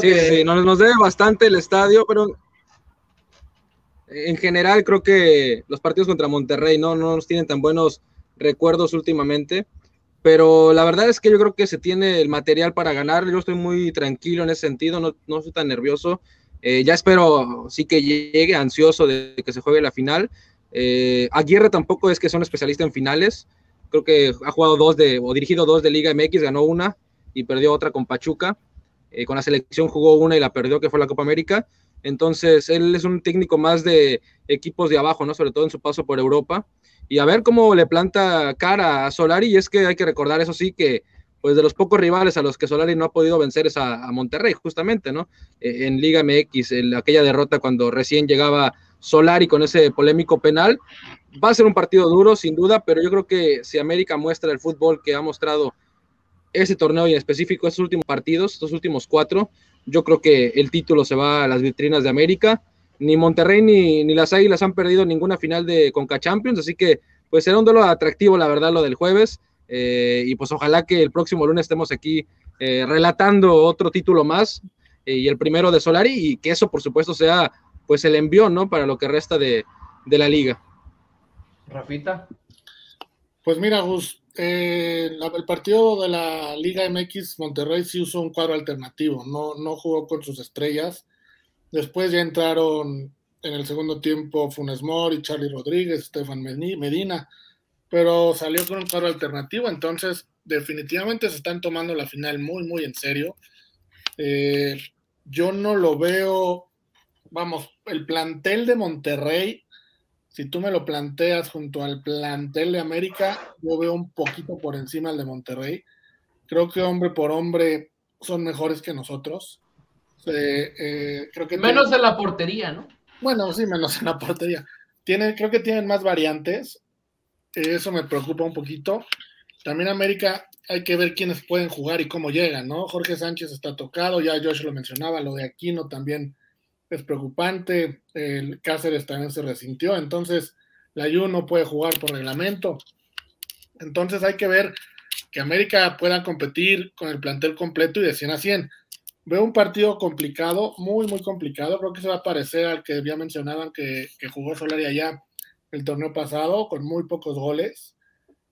sí, sí, nos, nos debe bastante el estadio, pero en general creo que los partidos contra Monterrey no, no nos tienen tan buenos recuerdos últimamente. Pero la verdad es que yo creo que se tiene el material para ganar. Yo estoy muy tranquilo en ese sentido, no, no soy tan nervioso. Eh, ya espero sí que llegue ansioso de que se juegue la final. Eh, Aguirre tampoco es que son especialistas en finales. Creo que ha jugado dos de, o dirigido dos de Liga MX, ganó una y perdió otra con Pachuca. Eh, con la selección jugó una y la perdió, que fue la Copa América. Entonces, él es un técnico más de equipos de abajo, ¿no? Sobre todo en su paso por Europa. Y a ver cómo le planta cara a Solari. Y es que hay que recordar, eso sí, que pues de los pocos rivales a los que Solari no ha podido vencer es a, Monterrey, justamente, ¿no? Eh, en Liga MX, aquella derrota cuando recién llegaba Solari con ese polémico penal. Va a ser un partido duro, sin duda, pero yo creo que si América muestra el fútbol que ha mostrado ese torneo y en específico estos últimos partidos, estos últimos cuatro, yo creo que el título se va a las vitrinas de América. Ni Monterrey ni, ni las Águilas han perdido ninguna final de Conca Champions, así que pues será un duelo atractivo, la verdad, lo del jueves. Eh, y pues ojalá que el próximo lunes estemos aquí eh, relatando otro título más eh, y el primero de Solari y que eso por supuesto sea pues el envió, ¿no? Para lo que resta de, la liga. Rafita. Pues mira, Gus, eh, el partido de la Liga MX Monterrey sí usó un cuadro alternativo, no, no jugó con sus estrellas. Después ya entraron en el segundo tiempo Funes Mori, Charlie Rodríguez, Estefan Medina, pero salió con un cuadro alternativo, entonces definitivamente se están tomando la final muy, muy en serio. Eh, yo no lo veo vamos, el plantel de Monterrey, si tú me lo planteas junto al plantel de América, yo veo un poquito por encima el de Monterrey. Creo que hombre por hombre son mejores que nosotros. Eh, creo que menos en la portería, ¿no? Bueno, sí, menos en la portería. Tienen, creo que tienen más variantes. Eso me preocupa un poquito. También América hay que ver quiénes pueden jugar y cómo llegan, ¿no? Jorge Sánchez está tocado, ya Josh lo mencionaba, lo de Aquino también es preocupante. El Cáceres también se resintió, entonces la Ju no puede jugar por reglamento. Entonces hay que ver que América pueda competir con el plantel completo y de 100 a 100. Veo un partido complicado, muy, muy complicado. Creo que se va a parecer al que ya mencionaban que, que jugó Solari allá el torneo pasado, con muy pocos goles.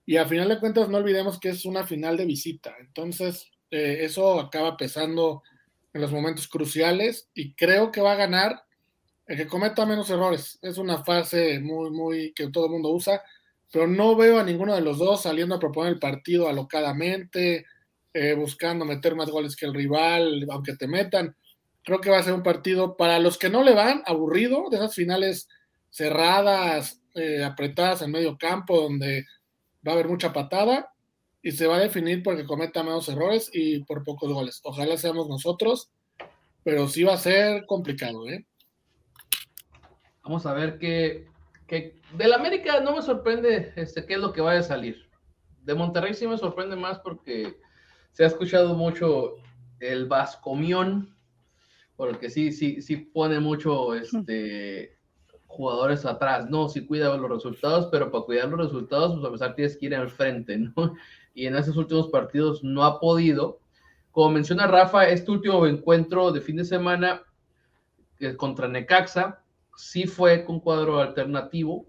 y a final de cuentas no olvidemos que es una final de visita, entonces eh, eso acaba pesando en los momentos cruciales y creo que va a ganar el que cometa menos errores. Es una fase muy, muy que todo el mundo usa, pero no veo a ninguno de los dos saliendo a proponer el partido alocadamente, eh, buscando meter más goles que el rival, aunque te metan. Creo que va a ser un partido para los que no le van, aburrido, de esas finales cerradas, eh, apretadas en medio campo, donde va a haber mucha patada y se va a definir porque cometa menos errores y por pocos goles. Ojalá seamos nosotros, pero sí va a ser complicado, ¿eh? Vamos a ver qué, qué del América no me sorprende este, qué es lo que vaya a salir. De Monterrey sí me sorprende más porque se ha escuchado mucho el Vascomión, porque sí, sí, sí pone mucho este, jugadores atrás, ¿no? Sí cuida los resultados, pero para cuidar los resultados, pues a pesar tienes que ir al frente, ¿no? Y en esos últimos partidos no ha podido. Como menciona Rafa, este último encuentro de fin de semana contra Necaxa, sí fue con cuadro alternativo.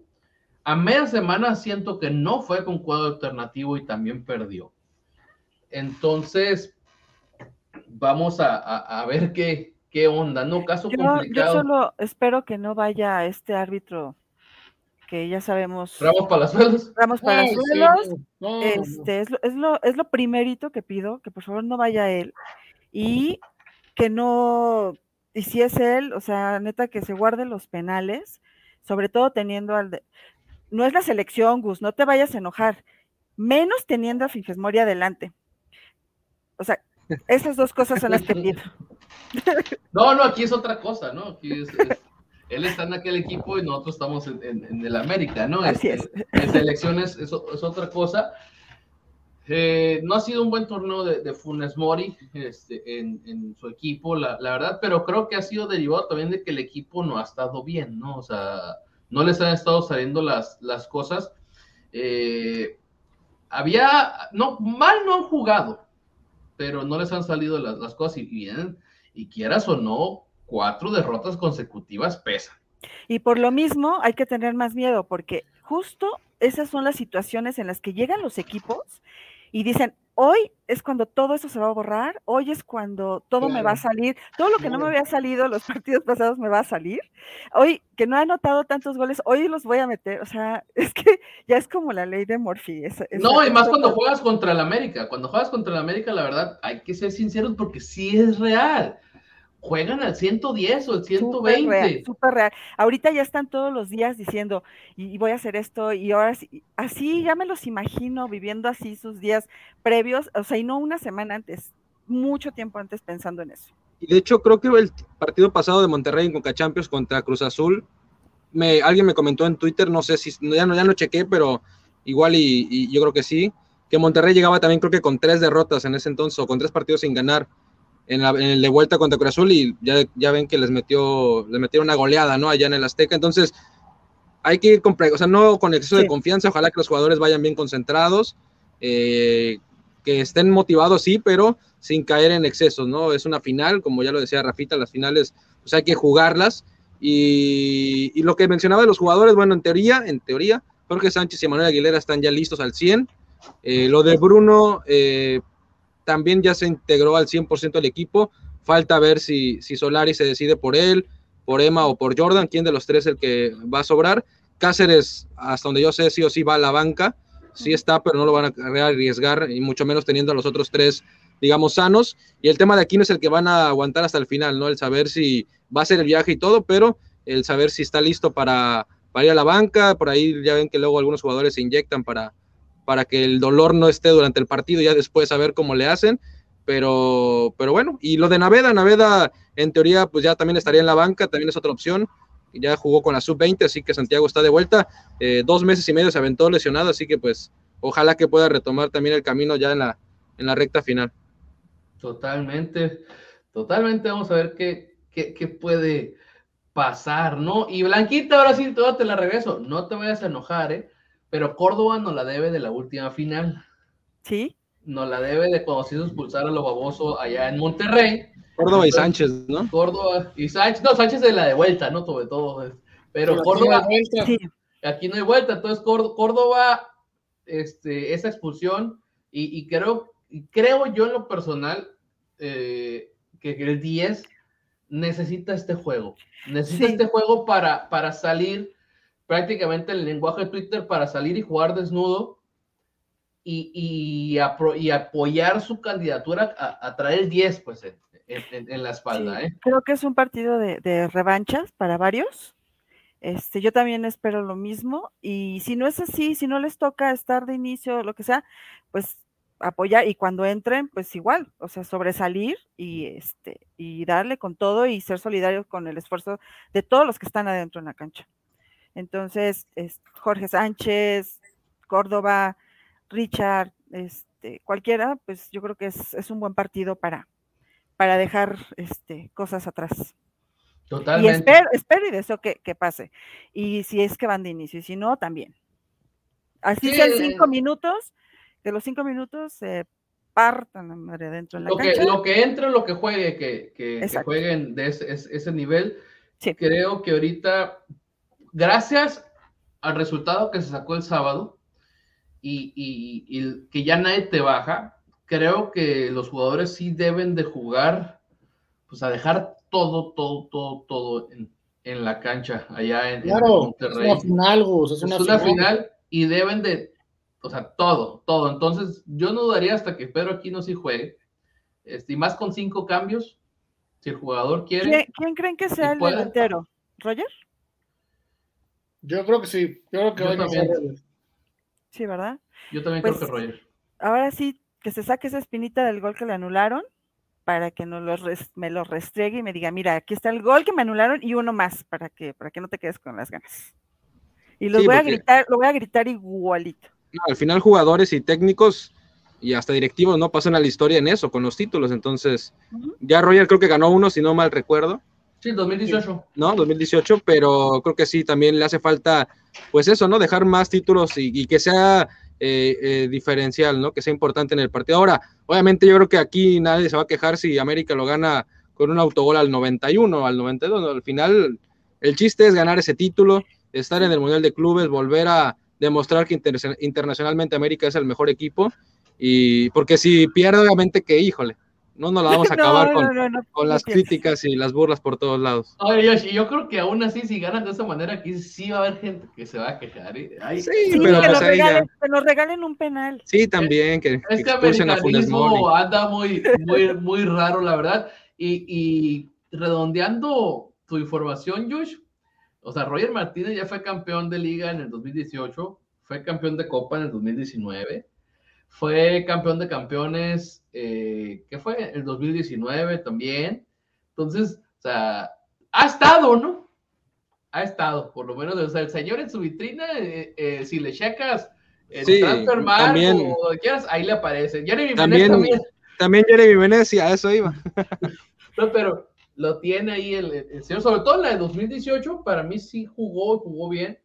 A media semana siento que no fue con cuadro alternativo y también perdió. Entonces, vamos a, ver qué, qué onda, ¿no? Caso complicado. Yo solo espero que no vaya este árbitro que ya sabemos. Ramos Palazuelos. Ramos Palazuelos. este, es, lo, es, lo, es lo primerito que pido, que por favor no vaya él. Y que no, y si es él, o sea, neta que se guarde los penales, sobre todo teniendo al de, no es la selección, Gus, no te vayas a enojar, menos teniendo a Finges Mori adelante. O sea, esas dos cosas son las que [laughs] pido. No, no, aquí es otra cosa, ¿no? Aquí es, él está en aquel equipo y nosotros estamos en, el América, ¿no? Así es. En selecciones es, otra cosa. Eh, no ha sido un buen torneo de, Funes Mori este, en, su equipo, la, verdad, pero creo que ha sido derivado también de que el equipo no ha estado bien, ¿no? O sea, no les han estado saliendo las, las cosas. Eh, había, no, mal no han jugado, pero no les han salido las, las cosas y bien, y quieras o no, cuatro derrotas consecutivas pesan. Y por lo mismo hay que tener más miedo, porque justo esas son las situaciones en las que llegan los equipos y dicen, hoy es cuando todo eso se va a borrar, hoy es cuando todo me va a salir, todo lo que no me había salido los partidos pasados me va a salir, hoy que no he anotado tantos goles, hoy los voy a meter, o sea, [laughs] es que ya es como la ley de Morphy. no, y más cuando juegas contra el América, cuando juegas contra el América, la verdad, hay que ser sinceros porque sí es real juegan al 110 o al 120. Súper real, Ahorita ya están todos los días diciendo, y, voy a hacer esto, y ahora sí, así ya me los imagino viviendo así sus días previos, o sea, y no una semana antes, mucho tiempo antes pensando en eso. Y de hecho, creo que el partido pasado de Monterrey en Conca Champions contra Cruz Azul, me, alguien me comentó en Twitter, no sé si, ya no, ya no chequé, pero igual y, y yo creo que sí, que Monterrey llegaba también creo que con tres derrotas en ese entonces, o con tres partidos sin ganar en, el de vuelta contra Cruz Azul y ya, ya ven que les metió, les metieron una goleada, ¿no? Allá en el Azteca. Entonces, hay que ir con, o sea, no con exceso de confianza, ojalá que los jugadores vayan bien concentrados, eh, que estén motivados, sí, pero sin caer en excesos, ¿no? Es una final, como ya lo decía Rafita, las finales, pues hay que jugarlas. Y, y lo que mencionaba de los jugadores, bueno, en teoría, en teoría, Jorge Sánchez y Manuel Aguilera están ya listos al 100. Eh, lo de Bruno, eh, también ya se integró al 100% al equipo. Falta ver si, si Solari se decide por él, por Emma o por Jordan, quién de los tres es el que va a sobrar. Cáceres, hasta donde yo sé, sí o sí va a la banca, sí está, pero no lo van a arriesgar, y mucho menos teniendo a los otros tres, digamos, sanos. Y el tema de aquí no es el que van a aguantar hasta el final, ¿no? El saber si va a ser el viaje y todo, pero el saber si está listo para, para ir a la banca. Por ahí ya ven que luego algunos jugadores se inyectan para, para que el dolor no esté durante el partido, ya después a ver cómo le hacen. Pero, pero bueno, y lo de Naveda, Naveda en teoría pues ya también estaría en la banca, también es otra opción. Ya jugó con la sub-20, así que Santiago está de vuelta. Eh, dos meses y medio se aventó lesionado, así que pues ojalá que pueda retomar también el camino ya en la, en la recta final. Totalmente, totalmente. Vamos a ver qué, qué, qué puede pasar, ¿no? Y Blanquita, ahora sí, todo te la regreso. No te vayas a enojar, ¿eh? Pero Córdoba no la debe de la última final. Sí. No la debe de cuando se hizo expulsar a lo baboso allá en Monterrey. Córdoba y Sánchez, ¿no? Córdoba y Sánchez, no, Sánchez de la de vuelta, ¿no? Sobre todo. Pero Córdoba, aquí no hay vuelta, entonces Córdoba este, esa expulsión y, creo, creo yo en lo personal eh, que el 10 necesita este juego, necesita este juego para, para salir prácticamente el lenguaje de Twitter para salir y jugar desnudo y, y, apoyar su candidatura a, traer 10 pues en, la espalda. ¿eh? Creo que es un partido de, revanchas para varios. Este, yo también espero lo mismo y si no es así, si no les toca estar de inicio, lo que sea, pues apoyar y cuando entren, pues igual, o sea, sobresalir y este y darle con todo y ser solidarios con el esfuerzo de todos los que están adentro en la cancha. Entonces, es Jorge Sánchez, Córdoba, Richard, este, cualquiera, pues yo creo que es, un buen partido para, para dejar este, cosas atrás. Totalmente. Y espero, espero y deseo que, pase. Y si es que van de inicio, y si no, también. Así sean cinco minutos, de los cinco minutos se partan la madre dentro en la lo cancha. Que, lo que entre, lo que juegue, que, que, jueguen de ese, ese nivel. Creo que ahorita, gracias al resultado que se sacó el sábado y, y, que ya nadie te baja, creo que los jugadores sí deben de jugar, pues a dejar todo, todo, todo, todo en, en la cancha allá en, claro, Es una final, es una, final y deben de o sea, todo, todo. Entonces, yo no dudaría hasta que Pedro Aquino sí juegue. Este, y más con cinco cambios, si el jugador quiere. ¿Quién, creen que sea el delantero? ¿Roger? Yo creo que sí. Yo creo que a ser Sí, ¿verdad? Yo también creo pues, que Roger. Ahora sí, que se saque esa espinita del gol que le anularon para que no me lo restregue y me diga, mira, aquí está el gol que me anularon y uno más para que, para que no te quedes con las ganas. Y los voy a gritar, lo voy a gritar igualito al final jugadores y técnicos y hasta directivos no pasan a la historia en eso, con los títulos. Entonces, ya Roger creo que ganó uno, si no mal recuerdo. Sí, 2018. No, 2018, pero creo que sí, también le hace falta, pues eso, ¿no? Dejar más títulos y, que sea eh, eh, diferencial, ¿no? Que sea importante en el partido. Ahora, obviamente yo creo que aquí nadie se va a quejar si América lo gana con un autogol al 91, al 92. Al final, el chiste es ganar ese título, estar en el Mundial de Clubes, volver a, demostrar que internacionalmente América es el mejor equipo. Y porque si pierde, obviamente que, híjole, no nos la vamos a [laughs] acabar con, con las críticas y las burlas por todos lados. Oye, yo creo que aún así, si ganan de esa manera, aquí sí va a haber gente que se va a quejar. ¿eh? sí, pero que, pues nos regalen, que, nos regalen, un penal. Sí, también, que es que americanismo anda muy, muy, [laughs] muy raro, la verdad. Y, y redondeando tu información, Josh, o sea, Roger Martínez ya fue campeón de liga en el 2018, fue campeón de copa en el 2019, fue campeón de campeones, eh, ¿qué fue? El 2019 también. Entonces, o sea, ha estado, ¿no? Ha estado, por lo menos, o sea, el señor en su vitrina, eh, eh, si le checas el sí, transfer también, o quieras, ahí le aparece. Jeremy también, también. También Jeremy Venecia, a eso iba. [laughs] no, pero lo tiene ahí el, señor, sobre todo en la de 2018, para mí sí jugó, jugó bien.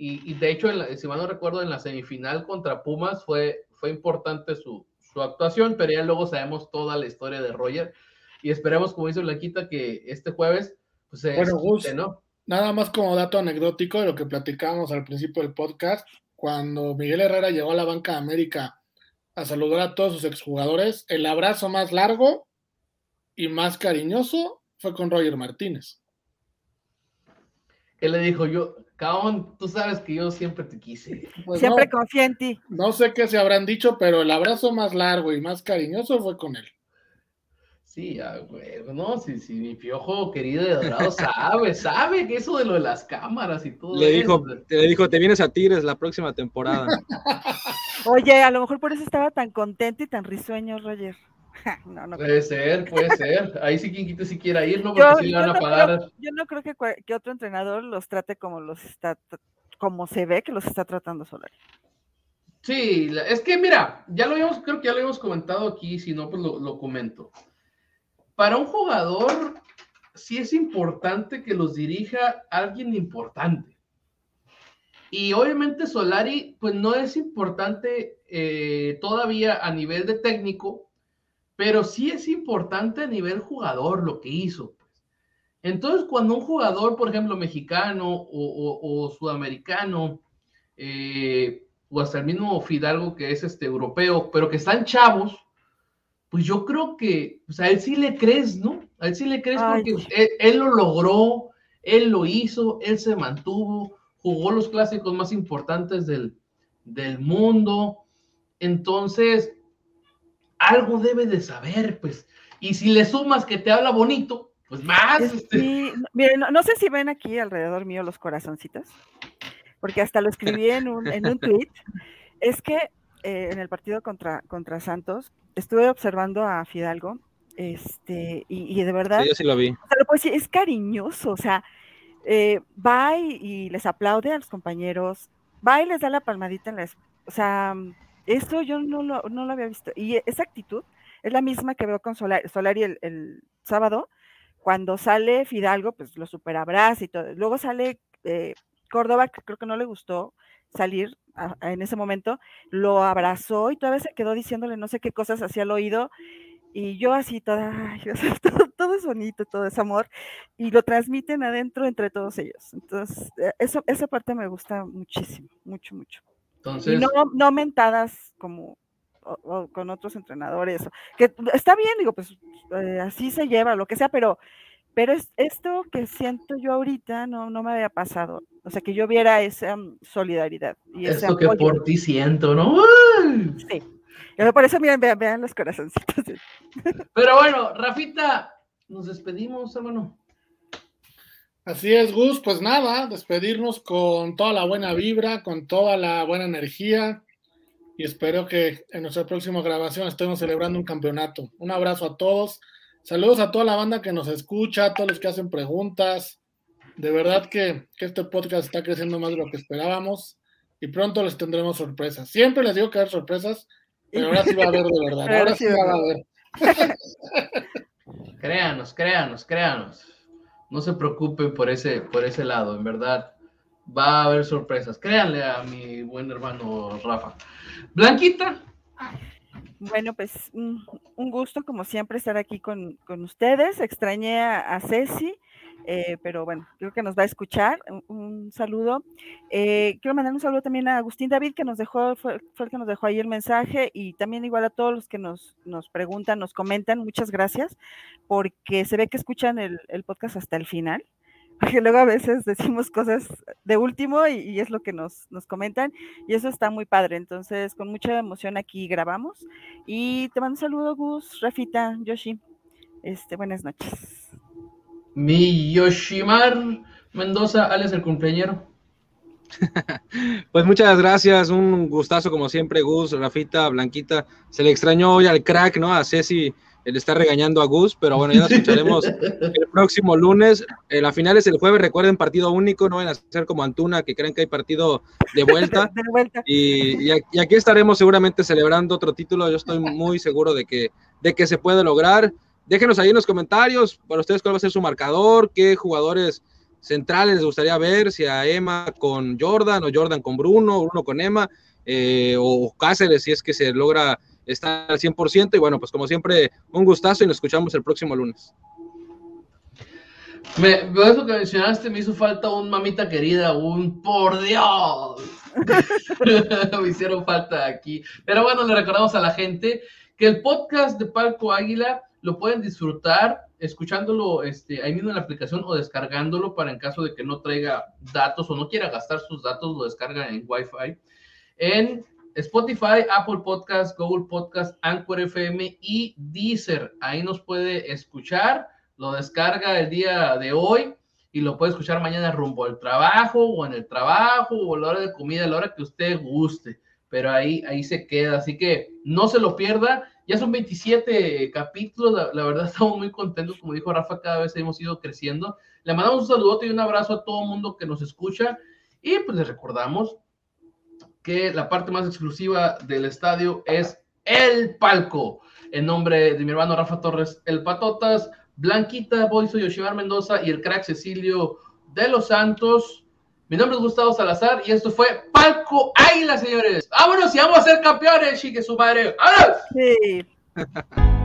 Y, de hecho, si mal no recuerdo, en la semifinal contra Pumas fue, fue importante su, su, actuación, pero ya luego sabemos toda la historia de Roger. Y esperemos, como dice Blanquita, que este jueves pues, se bueno, ¿no? Nada más como dato anecdótico de lo que platicábamos al principio del podcast, cuando Miguel Herrera llegó a la banca de América a saludar a todos sus exjugadores, el abrazo más largo y más cariñoso fue con Roger Martínez. Él le dijo, yo, cabrón, tú sabes que yo siempre te quise. Pues siempre confía en ti. No sé qué se habrán dicho, pero el abrazo más largo y más cariñoso fue con él. Sí, güey, no, si, si mi piojo querido de Dorado sabe, sabe que eso de lo de las cámaras y todo. Le dijo, le dijo, te vienes a Tigres la próxima temporada. [laughs] Oye, a lo mejor por eso estaba tan contento y tan risueño, Roger. [laughs] puede ser, puede ser. Ahí sí quien quita si quiera ir, ¿no? Porque yo, van a pagar. yo no creo que, que, otro entrenador los trate como los está, como se ve que los está tratando Solari. Sí, es que mira, ya lo habíamos, creo que ya lo habíamos comentado aquí, si no, pues lo, lo comento. Para un jugador, sí es importante que los dirija alguien importante. Y obviamente Solari, pues no es importante eh, todavía a nivel de técnico, pero sí es importante a nivel jugador lo que hizo. Pues. Entonces, cuando un jugador, por ejemplo, mexicano o, sudamericano, eh, o hasta el mismo Fidalgo que es este europeo, pero que están chavos, pues yo creo que pues a él sí le crees, ¿no? A él sí le crees porque él, lo logró, él lo hizo, él se mantuvo, jugó los clásicos más importantes del, del mundo. Entonces, algo debe de saber, pues. Y si le sumas que te habla bonito, pues más. Este. miren, no, sé si ven aquí alrededor mío los corazoncitos, porque hasta lo escribí en un, en un tweet. Es que eh, en el partido contra, contra Santos estuve observando a Fidalgo, este, y, de verdad. Sí, yo sí lo vi. pues, es cariñoso, o sea, eh, va y, les aplaude a los compañeros, va y les da la palmadita en la. O sea, esto yo no lo, no lo había visto. Y esa actitud es la misma que veo con Solari, el, el, sábado, cuando sale Fidalgo, pues lo superabraza y todo. Luego sale eh, Córdoba, que creo que no le gustó salir en ese momento, lo abrazó y todavía se quedó diciéndole no sé qué cosas hacia el oído. Y yo así toda, [laughs] todo, es bonito, todo es amor, y lo transmiten adentro entre todos ellos. Entonces, eh, eso, esa parte me gusta muchísimo, mucho, mucho. Entonces, y no, no mentadas como o, con otros entrenadores, que está bien, digo, pues eh, así se lleva, lo que sea, pero, pero es, esto que siento yo ahorita no, no me había pasado. O sea, que yo viera esa mm, solidaridad. Y Esto que por ti siento, ¿no? Sí. Por eso, miren, vean, vean los corazoncitos. Pero bueno, Rafita, nos despedimos, hermano. Así es, Gus. Pues nada, despedirnos con toda la buena vibra, con toda la buena energía, y espero que en nuestra próxima grabación estemos celebrando un campeonato. Un abrazo a todos. Saludos a toda la banda que nos escucha, a todos los que hacen preguntas. De verdad que, este podcast está creciendo más de lo que esperábamos y pronto les tendremos sorpresas. Siempre les digo que hay sorpresas, pero ahora sí va a haber de verdad. [laughs] Ahora sí va a haber. [laughs] créanos, créanos, créanos. No se preocupen por ese, por ese lado, en verdad va a haber sorpresas. Créanle a mi buen hermano Rafa. Blanquita. Bueno, pues un, gusto como siempre estar aquí con, ustedes. Extrañé a, Ceci, eh, pero bueno, creo que nos va a escuchar. Un, saludo. Eh, quiero mandar un saludo también a Agustín David, que nos dejó, fue, el que nos dejó ahí el mensaje, y también igual a todos los que nos, nos preguntan, nos comentan. Muchas gracias, porque se ve que escuchan el, el podcast hasta el final [laughs] porque luego a veces decimos cosas de último y, es lo que nos, nos, comentan y eso está muy padre. Entonces, con mucha emoción aquí grabamos y te mando un saludo, Gus, Rafita, Yoshi. Este, buenas noches. Mi Yoshimar Mendoza, alias el cumpleañero. [laughs] pues muchas gracias, un gustazo como siempre, Gus, Rafita, Blanquita. Se le extrañó hoy al crack, ¿no? A Ceci él está regañando a Gus, pero bueno, ya nos escucharemos el próximo lunes. Eh, la final es el jueves, recuerden, partido único, no van a ser como Antuna, que creen que hay partido de vuelta. [laughs] Y, aquí estaremos seguramente celebrando otro título. Yo estoy muy seguro de que, de que se puede lograr. Déjenos ahí en los comentarios para ustedes cuál va a ser su marcador, qué jugadores centrales les gustaría ver, si a Emma con Jordan o Jordan con Bruno, Bruno con Emma, eh, o Cáceres si es que se logra está al 100%. Y bueno, pues como siempre, un gustazo y nos escuchamos el próximo lunes. Me, eso que mencionaste me hizo falta un mamita querida, un por Dios. [laughs] me hicieron falta aquí. Pero bueno, le recordamos a la gente que el podcast de Palco Águila lo pueden disfrutar escuchándolo este, ahí mismo en la aplicación o descargándolo para en caso de que no traiga datos o no quiera gastar sus datos, lo descargan en Wi-Fi. En Spotify, Apple Podcast, Google Podcast, Anchor FM y Deezer. Ahí nos puede escuchar, lo descarga el día de hoy y lo puede escuchar mañana rumbo al trabajo o en el trabajo o a la hora de comida, a la hora que usted guste. Pero ahí, ahí se queda, así que no se lo pierda. Ya son 27 capítulos, la, verdad [laughs] estamos muy contentos, como dijo Rafa, cada vez hemos ido creciendo. Le mandamos un saludote y un abrazo a todo el mundo que nos escucha y pues les recordamos que la parte más exclusiva del estadio es el palco. En nombre de mi hermano Rafa Torres, el Patotas, Blanquita Boiso, Yoshimar Mendoza y el crack Cecilio de los Santos. Mi nombre es Gustavo Salazar y esto fue Palco Águila, señores. Vámonos y vamos a ser campeones, chique su madre. ¡Vámonos! Sí. [laughs]